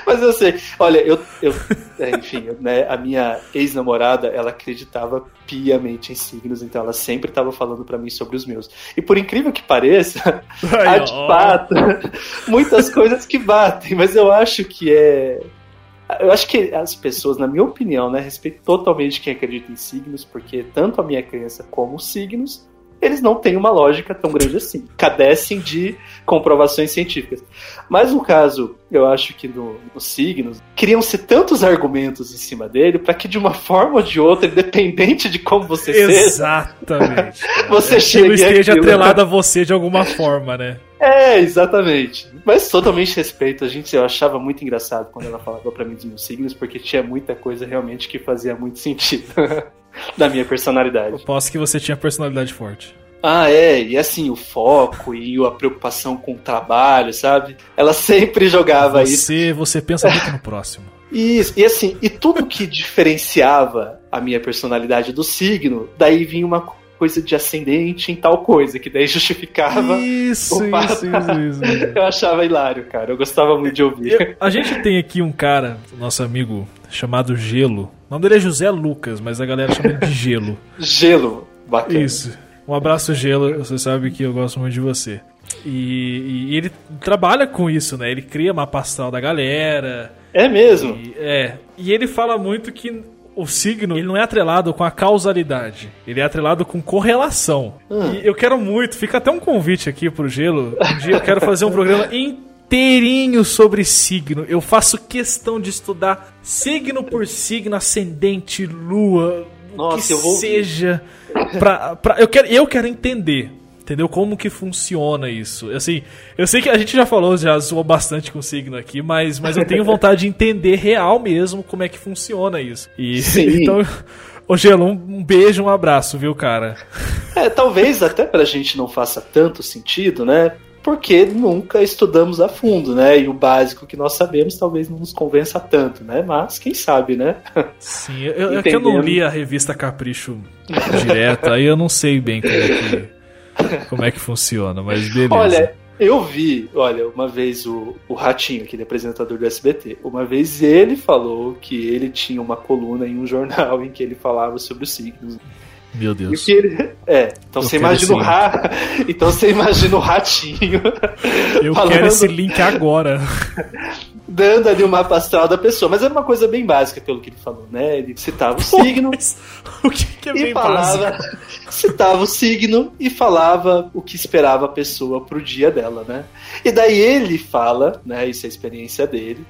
Mas eu sei. Olha, eu, eu é, enfim, né, a minha ex-namorada, ela acreditava piamente em signos, então ela sempre estava falando para mim sobre os meus. E por incrível que pareça, Aí, há de fato muitas coisas que batem, mas eu acho que é eu acho que as pessoas, na minha opinião, né, respeito totalmente quem acredita em signos, porque tanto a minha crença como os signos, eles não têm uma lógica tão grande assim. Cadecem de comprovações científicas. Mas no caso, eu acho que no, nos signos, criam-se tantos argumentos em cima dele para que de uma forma ou de outra, independente de como você Exatamente, seja, você é chegue esteja atrelado a você de alguma forma, né? É, exatamente. Mas totalmente respeito. A gente, eu achava muito engraçado quando ela falava para mim dos meus signos, porque tinha muita coisa realmente que fazia muito sentido da minha personalidade. Eu posso que você tinha personalidade forte. Ah, é, e assim, o foco e a preocupação com o trabalho, sabe? Ela sempre jogava você, isso. Você, você pensa muito no próximo. Isso, e assim, e tudo que diferenciava a minha personalidade do signo, daí vinha uma coisa de ascendente em tal coisa, que daí justificava. Isso, isso, isso, isso, Eu achava hilário, cara. Eu gostava muito de ouvir. a gente tem aqui um cara, nosso amigo, chamado Gelo. O nome dele é José Lucas, mas a galera chama ele de Gelo. Gelo, bacana. Isso. Um abraço, Gelo. Você sabe que eu gosto muito de você. E, e ele trabalha com isso, né? Ele cria mapa astral da galera. É mesmo? E, é. E ele fala muito que o signo ele não é atrelado com a causalidade, ele é atrelado com correlação. Hum. E eu quero muito, fica até um convite aqui pro Gelo. Um dia eu quero fazer um programa inteirinho sobre signo. Eu faço questão de estudar signo por signo, ascendente, lua, Nossa, que seja. Pra, pra, eu, quero, eu quero entender. Entendeu? Como que funciona isso? Assim, eu sei que a gente já falou, já zoou bastante com signo aqui, mas, mas eu tenho vontade de entender real mesmo como é que funciona isso. E Sim. então, ô Gelo, um, beijo, um abraço, viu, cara? É, talvez até pra gente não faça tanto sentido, né? Porque nunca estudamos a fundo, né? E o básico que nós sabemos talvez não nos convença tanto, né? Mas quem sabe, né? Sim, eu, é que eu não li a revista Capricho direto, aí eu não sei bem como é que, como é que funciona, mas beleza. Olha, eu vi, olha, uma vez o, o Ratinho, aquele apresentador do SBT, uma vez ele falou que ele tinha uma coluna em um jornal em que ele falava sobre os signos. Meu E Deus. ele. É, então Eu você imagina o ra... Então você imagina o ratinho Eu falando- quero esse link agora. dando ali o mapa astral da pessoa. Mas era uma coisa bem básica pelo que ele falou, né? Ele citava o signo Mas o que, que é e bem básico? falava. Citava o signo e falava o que esperava a pessoa pro dia dela, né? E daí ele fala, né? Isso é a experiência dele.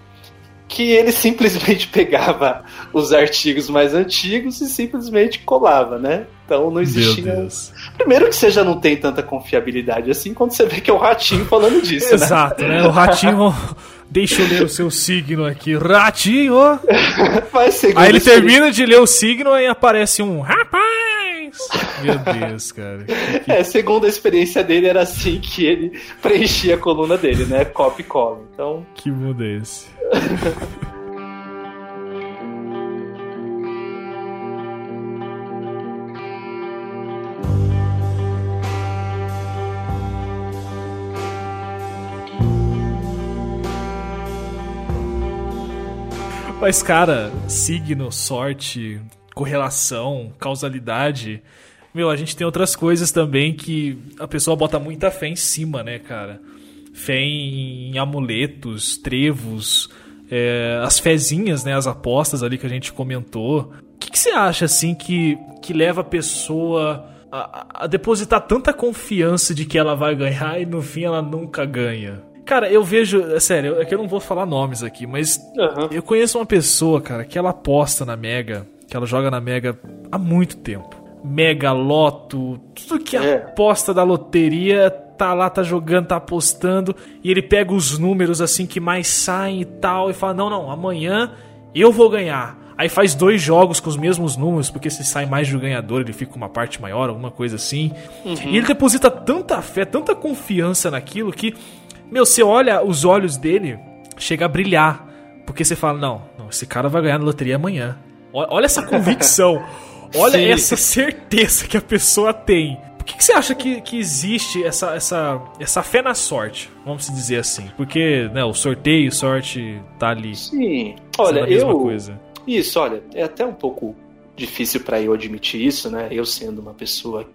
Que ele simplesmente pegava os artigos mais antigos e simplesmente colava, né? Então não existia. Primeiro que você já não tem tanta confiabilidade assim quando você vê que é o ratinho falando disso, né? Exato, né? O ratinho. Deixa eu ler o seu signo aqui. Ratinho! Aí ele termina de ler o signo e aparece um rapaz! Meu Deus, cara. É, segundo a experiência dele, era assim que ele preenchia a coluna dele, né? Copy e cola. Então, Que mundo é esse? Mas, cara, signo, sorte, correlação, causalidade. Meu, a gente tem outras coisas também que a pessoa bota muita fé em cima, né, cara? Fé em, em amuletos, trevos, é, as fezinhas, né, as apostas ali que a gente comentou. O que, que você acha, assim, que, que leva a pessoa a, a- depositar tanta confiança de que ela vai ganhar e no fim ela nunca ganha? Cara, eu vejo, é sério, é que eu não vou falar nomes aqui, mas aham. eu conheço uma pessoa, cara, que ela aposta na Mega, que ela joga na Mega há muito tempo. Mega, Loto, tudo que É. aposta da loteria, tá lá, tá jogando, tá apostando, e ele pega os números assim que mais saem e tal, e fala: Não, não, amanhã eu vou ganhar. Aí faz dois jogos com os mesmos números, porque se sai mais de um ganhador, ele fica com uma parte maior, alguma coisa assim. E ele deposita tanta fé, tanta confiança naquilo que, meu, você olha os olhos dele, chega a brilhar. Porque você fala, não, não, esse cara vai ganhar na loteria amanhã. Olha essa convicção. Olha Sim. essa certeza que a pessoa tem. Por que, que você acha que, que existe essa, essa, essa fé na sorte? Vamos dizer assim. Porque né, o sorteio, sorte, tá ali. Sim. Olha, a mesma eu. coisa. Isso, olha, é até um pouco difícil para eu admitir isso, né? Eu sendo uma pessoa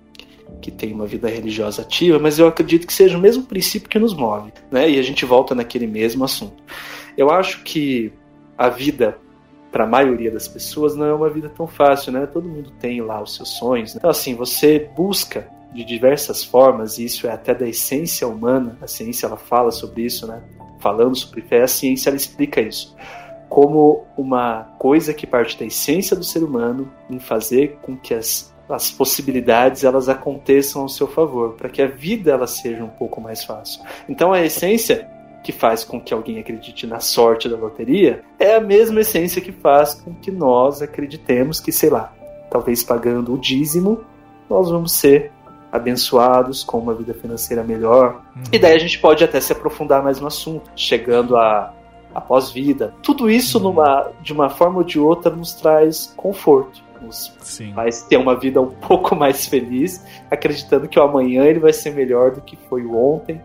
que tem uma vida religiosa ativa, mas eu acredito que seja o mesmo princípio que nos move, né? E a gente volta naquele mesmo assunto. Eu acho que a vida para a maioria das pessoas não é uma vida tão fácil, né? Todo mundo tem lá os seus sonhos. né? Então assim, você busca de diversas formas, e isso é até da essência humana. A ciência ela fala sobre isso, né? Falando sobre fé, a ciência ela explica isso como uma coisa que parte da essência do ser humano em fazer com que as, as possibilidades elas aconteçam ao seu favor, para que a vida ela seja um pouco mais fácil. Então a essência que faz com que alguém acredite na sorte da loteria é a mesma essência que faz com que nós acreditemos que, sei lá, talvez pagando o dízimo, nós vamos ser abençoados com uma vida financeira melhor. E daí a gente pode até se aprofundar mais no assunto, chegando a a pós-vida. Tudo isso numa, de uma forma ou de outra nos traz conforto. Nos Sim. faz ter uma vida um pouco mais feliz, acreditando que o amanhã ele vai ser melhor do que foi o ontem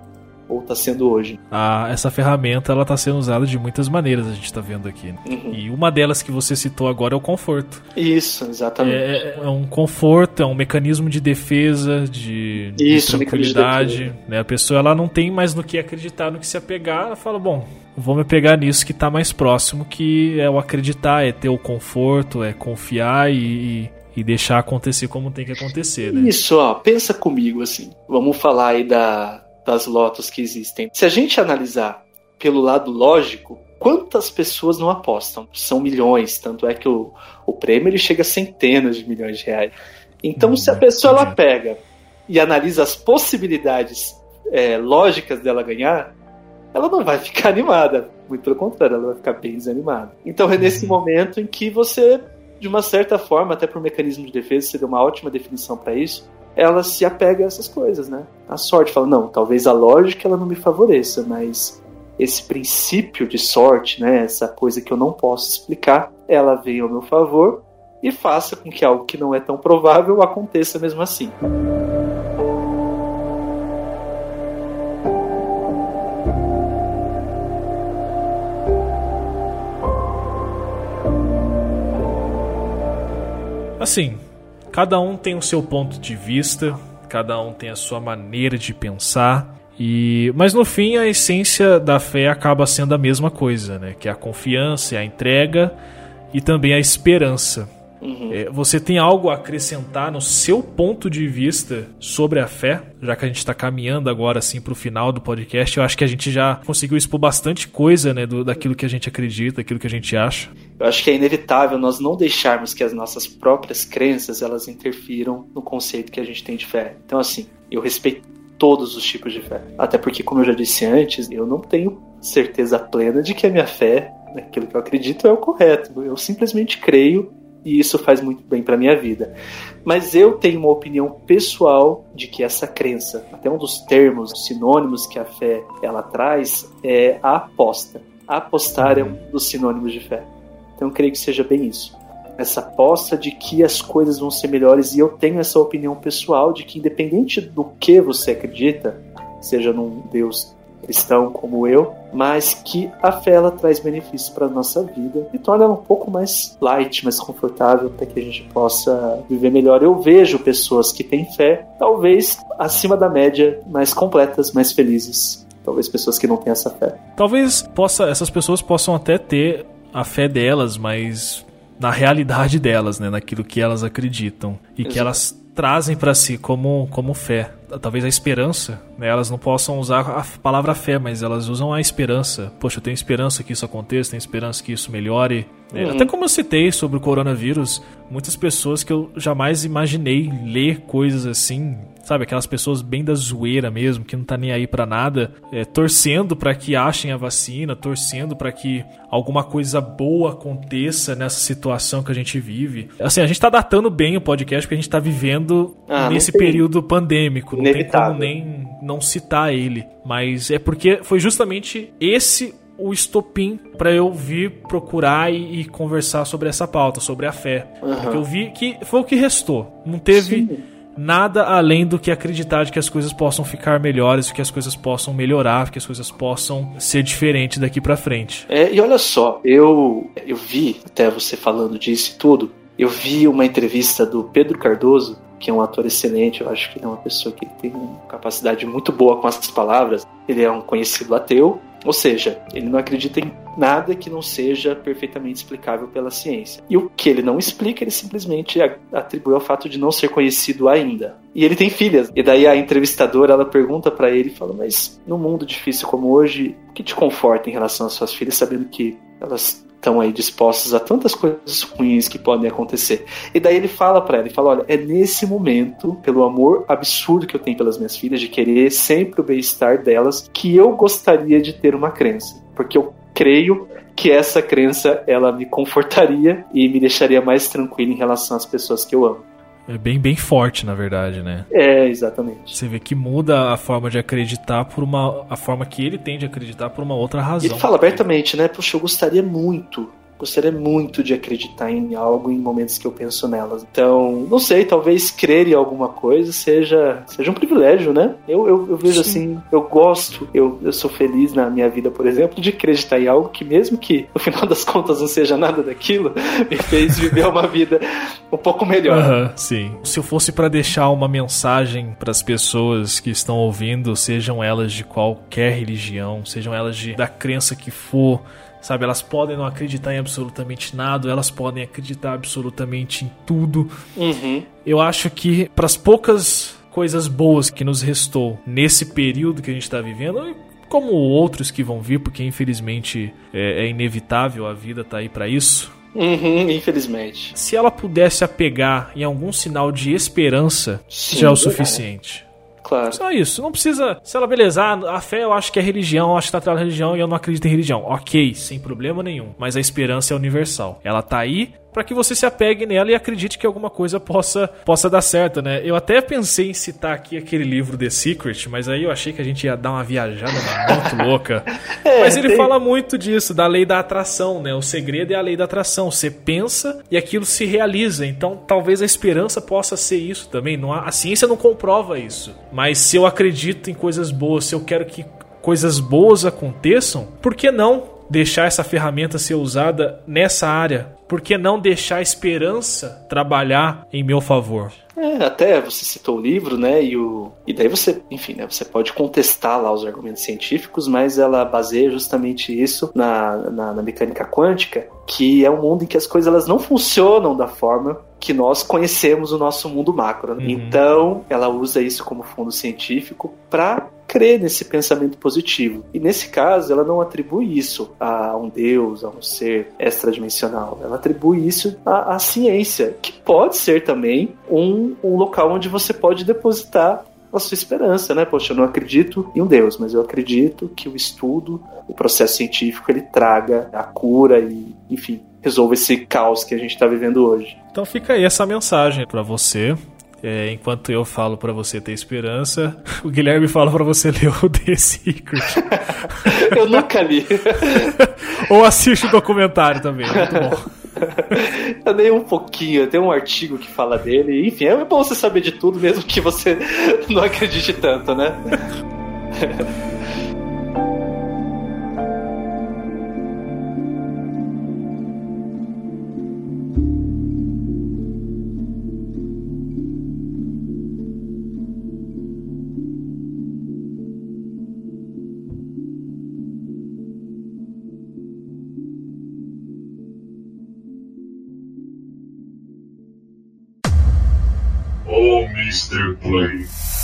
ou está sendo hoje. Ah, essa ferramenta ela está sendo usada de muitas maneiras, a gente está vendo aqui. Uhum. E uma delas que você citou agora é o conforto. Isso, exatamente. É, é um conforto, é um mecanismo de defesa, de, Isso, de tranquilidade. De né? A pessoa ela não tem mais no que acreditar, no que se apegar, ela fala, bom, vou me pegar nisso que está mais próximo, que é o acreditar, é ter o conforto, é confiar e, e deixar acontecer como tem que acontecer, né? Isso, ó, pensa comigo assim. Vamos falar aí da, das lotos que existem. Se a gente analisar pelo lado lógico, quantas pessoas não apostam? São milhões, tanto é que o, o prêmio ele chega a centenas de milhões de reais. Então, se a pessoa ela pega e analisa as possibilidades é, lógicas dela ganhar, ela não vai ficar animada. Muito pelo contrário, ela vai ficar bem desanimada. Então é nesse uhum. momento em que você, de uma certa forma, até por mecanismo de defesa, você deu uma ótima definição para isso, ela se apega a essas coisas, né? A sorte fala, não, talvez a lógica ela não me favoreça, mas esse princípio de sorte, né, essa coisa que eu não posso explicar, ela vem ao meu favor e faça com que algo que não é tão provável aconteça mesmo assim. Assim, cada um tem o seu ponto de vista, cada um tem a sua maneira de pensar. E, mas no fim a essência da fé acaba sendo a mesma coisa, né? Que é a confiança, a entrega e também a esperança. Uhum. É, você tem algo a acrescentar no seu ponto de vista sobre a fé? Já que a gente está caminhando agora assim para o final do podcast, eu acho que a gente já conseguiu expor bastante coisa, né, do, daquilo que a gente acredita, daquilo que a gente acha. Eu acho que é inevitável nós não deixarmos que as nossas próprias crenças elas interfiram no conceito que a gente tem de fé. Então assim, eu respeito todos os tipos de fé. Até porque, como eu já disse antes, eu não tenho certeza plena de que a minha fé, aquilo que eu acredito, é o correto. Eu simplesmente creio e isso faz muito bem para minha vida. Mas eu tenho uma opinião pessoal de que essa crença, até um dos termos sinônimos que a fé ela traz é a aposta. apostar é um dos sinônimos de fé. Então eu creio que seja bem isso. Essa aposta de que as coisas vão ser melhores e eu tenho essa opinião pessoal de que independente do que você acredita, seja num Deus cristão como eu, mas que a fé ela traz benefícios para a nossa vida e torna ela um pouco mais light, mais confortável para que a gente possa viver melhor. Eu vejo pessoas que têm fé, talvez acima da média, mais completas, mais felizes. Talvez pessoas que não têm essa fé. Talvez possa, essas pessoas possam até ter a fé delas, mas na realidade delas, né, naquilo que elas acreditam e Exato. que elas trazem para si como, como fé. Talvez a esperança, né? elas não possam usar a palavra fé, mas elas usam a esperança. Poxa, eu tenho esperança que isso aconteça, tenho esperança que isso melhore. É, uhum. Até como eu citei sobre o coronavírus, muitas pessoas que eu jamais imaginei ler coisas assim, sabe? Aquelas pessoas bem da zoeira mesmo, que não tá nem aí para nada, é, torcendo para que achem a vacina, torcendo para que alguma coisa boa aconteça nessa situação que a gente vive. Assim, a gente tá datando bem o podcast porque a gente tá vivendo ah, nesse período pandêmico, não Inevitável. tem como nem não citar ele, mas é porque foi justamente esse o estopim para eu vir procurar e, e, conversar sobre essa pauta, sobre a fé. Uhum. Porque eu vi que foi o que restou. Não teve Sim. Nada além do que acreditar de que as coisas possam ficar melhores, que as coisas possam melhorar, que as coisas possam ser diferentes daqui para frente. É, e olha só, eu, eu vi, até você falando disso e tudo, eu vi uma entrevista do Pedro Cardoso, que é um ator excelente, eu acho que ele é uma pessoa que tem uma capacidade muito boa com essas palavras. Ele é um conhecido ateu, ou seja, ele não acredita em nada que não seja perfeitamente explicável pela ciência. E o que ele não explica, ele simplesmente atribui ao fato de não ser conhecido ainda. E ele tem filhas. E daí a entrevistadora ela pergunta para ele, fala: "Mas no mundo difícil como hoje, o que te conforta em relação às suas filhas, sabendo que elas estão aí dispostos a tantas coisas ruins que podem acontecer. E daí ele fala para ela, ele fala, olha, é nesse momento, pelo amor absurdo que eu tenho pelas minhas filhas, de querer sempre o bem-estar delas, que eu gostaria de ter uma crença, porque eu creio que essa crença ela me confortaria e me deixaria mais tranquilo em relação às pessoas que eu amo. É bem, bem forte, na verdade, né? É, exatamente. Você vê que muda a forma de acreditar por uma. a forma que ele tem de acreditar por uma outra razão. Ele fala abertamente, né? Poxa, eu gostaria muito gostaria muito de acreditar em algo em momentos que eu penso nelas. Então, não sei, talvez crer em alguma coisa seja, seja um privilégio, né? Eu, eu, eu vejo Sim. assim, eu gosto, eu, eu sou feliz na minha vida, por exemplo, de acreditar em algo que, mesmo que no final das contas não seja nada daquilo, me fez viver uma vida um pouco melhor. Uhum, sim. Se eu fosse para deixar uma mensagem para as pessoas que estão ouvindo, sejam elas de qualquer religião, sejam elas de, da crença que for, Sabe, elas podem não acreditar em absolutamente nada, elas podem acreditar absolutamente em tudo. Uhum. Eu acho que para as poucas coisas boas que nos restou nesse período que a gente está vivendo, como outros que vão vir, porque infelizmente é, é inevitável, a vida tá aí para isso. Uhum, infelizmente. Se ela pudesse apegar em algum sinal de esperança, Sim, já é o suficiente. Claro. Só isso. Não precisa. Se ela, beleza, ah, a fé eu acho que é religião, eu acho que tá atrelada à religião e eu não acredito em religião. Ok, sem problema nenhum. Mas a esperança é universal. Ela tá aí para que você se apegue nela e acredite que alguma coisa possa, possa dar certo, né? Eu até pensei em citar aqui aquele livro The Secret, mas aí eu achei que a gente ia dar uma viajada muito louca. É, mas ele tem... fala muito disso, da lei da atração, né? O segredo é a lei da atração. Você pensa e aquilo se realiza. Então, talvez a esperança possa ser isso também. Não há... a ciência não comprova isso. Mas se eu acredito em coisas boas, se eu quero que coisas boas aconteçam, por que não deixar essa ferramenta ser usada nessa área? Por que não deixar a esperança trabalhar em meu favor? É, até você citou o livro, né? E, o, e daí você, enfim, né, você pode contestar lá os argumentos científicos, mas ela baseia justamente isso na, na, na mecânica quântica, que é um mundo em que as coisas elas não funcionam da forma que nós conhecemos o nosso mundo macro. Né? Uhum. Então, ela usa isso como fundo científico para crer nesse pensamento positivo. E nesse caso, ela não atribui isso a um deus, a um ser extradimensional. Ela atribui isso à, à ciência, que pode ser também um, um local onde você pode depositar a sua esperança, né? Poxa, eu não acredito em um Deus, mas eu acredito que o estudo, o processo científico, ele traga a cura e, enfim, resolva esse caos que a gente está vivendo hoje. Então fica aí essa mensagem para você. É, enquanto eu falo para você ter esperança, o Guilherme fala para você ler o The Secret. eu nunca li. Ou assiste o documentário também, muito bom. Eu dei um pouquinho, tem um artigo que fala dele. Enfim, é bom você saber de tudo, mesmo que você não acredite tanto, né? Play.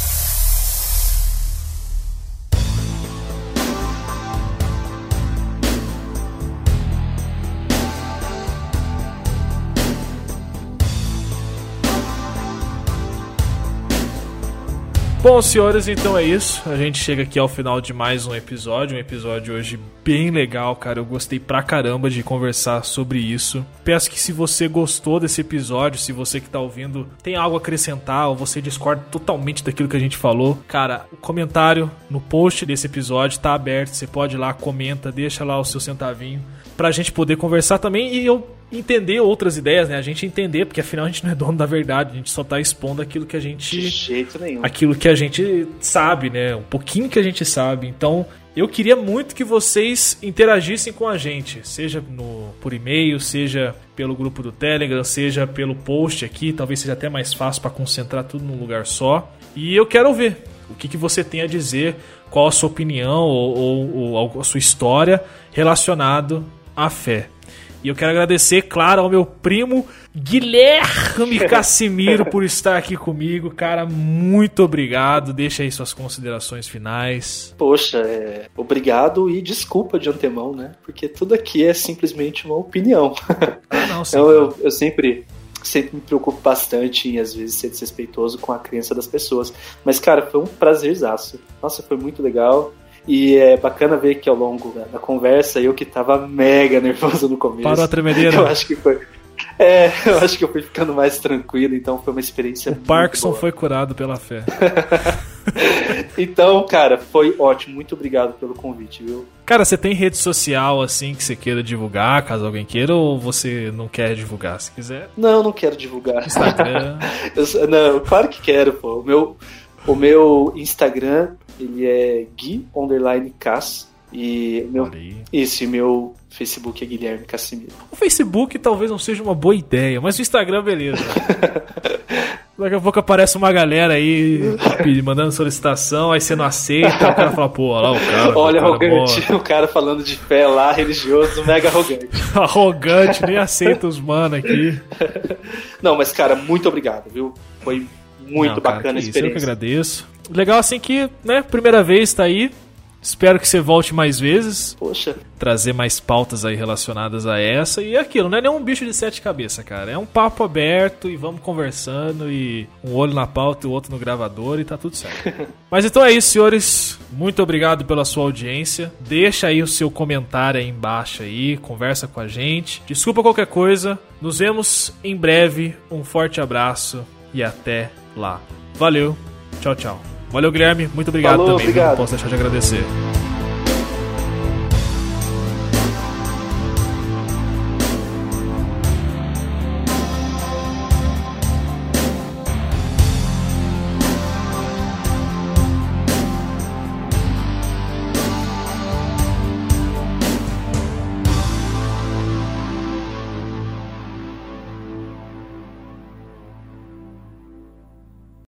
Bom, senhores, então é isso. A gente chega aqui ao final de mais um episódio. Um episódio hoje bem legal, cara. Eu gostei pra caramba de conversar sobre isso. Peço que se você gostou desse episódio, se você que tá ouvindo tem algo a acrescentar ou você discorda totalmente daquilo que a gente falou, cara, o comentário no post desse episódio tá aberto. Você pode ir lá, comenta, deixa lá o seu centavinho pra gente poder conversar também e eu entender outras ideias, né? A gente entender, porque afinal a gente não é dono da verdade, a gente só tá expondo aquilo que a gente. De jeito nenhum. Aquilo que a gente sabe, né? Um pouquinho que a gente sabe. Então, eu queria muito que vocês interagissem com a gente, seja no, por e-mail, seja pelo grupo do Telegram, seja pelo post aqui, talvez seja até mais fácil para concentrar tudo num lugar só. E eu quero ver o que, que você tem a dizer, qual a sua opinião ou, ou, ou a sua história relacionado à fé. E eu quero agradecer, claro, ao meu primo Guilherme Cassimiro por estar aqui comigo. Cara, muito obrigado. Deixa aí suas considerações finais. Poxa, é... obrigado e desculpa de antemão, né? Porque tudo aqui é simplesmente uma opinião. Ah, não, sim, então eu, eu sempre sempre me preocupo bastante em, às vezes, ser desrespeitoso com a crença das pessoas. Mas, cara, foi um prazerzaço. Nossa, foi muito legal. E é bacana ver que ao longo da conversa, eu que tava mega nervoso no começo. Parou a tremedeira. Eu acho que foi. É, eu acho que eu fui ficando mais tranquilo, então foi uma experiência. O Parkinson boa. foi curado pela fé. então, cara, foi ótimo. Muito obrigado pelo convite, viu? Cara, você tem rede social assim que você queira divulgar, caso alguém queira, ou você não quer divulgar? Se quiser. Não, não quero divulgar. Instagram. Eu, não, claro que quero, pô. O meu, o meu Instagram, ele é Gui Underline Cass. E meu, isso, e meu Facebook é Guilherme Cassimiro. O Facebook talvez não seja uma boa ideia, mas o Instagram, beleza. Daqui a pouco aparece uma galera aí mandando solicitação, aí você não aceita, o cara fala, pô, olha lá o cara. Olha, o cara arrogante, o cara falando de fé lá, religioso, mega arrogante. arrogante, nem aceita os mano aqui. Não, mas cara, muito obrigado, viu? Foi muito não, cara, bacana a experiência. Isso, eu que agradeço. Legal assim que, né, primeira vez tá aí, Espero que você volte mais vezes. Poxa. Trazer mais pautas aí relacionadas a essa. E é aquilo, não é nenhum bicho de sete cabeças, cara. É um papo aberto e vamos conversando e um olho na pauta e o outro no gravador e tá tudo certo. Mas então é isso, senhores. Muito obrigado pela sua audiência. Deixa aí o seu comentário aí embaixo aí, conversa com a gente. Desculpa qualquer coisa. Nos vemos em breve. Um forte abraço e até lá. Valeu. Tchau, tchau. Valeu, Guilherme. Muito obrigado Falou, também. Obrigado. Não posso deixar de agradecer.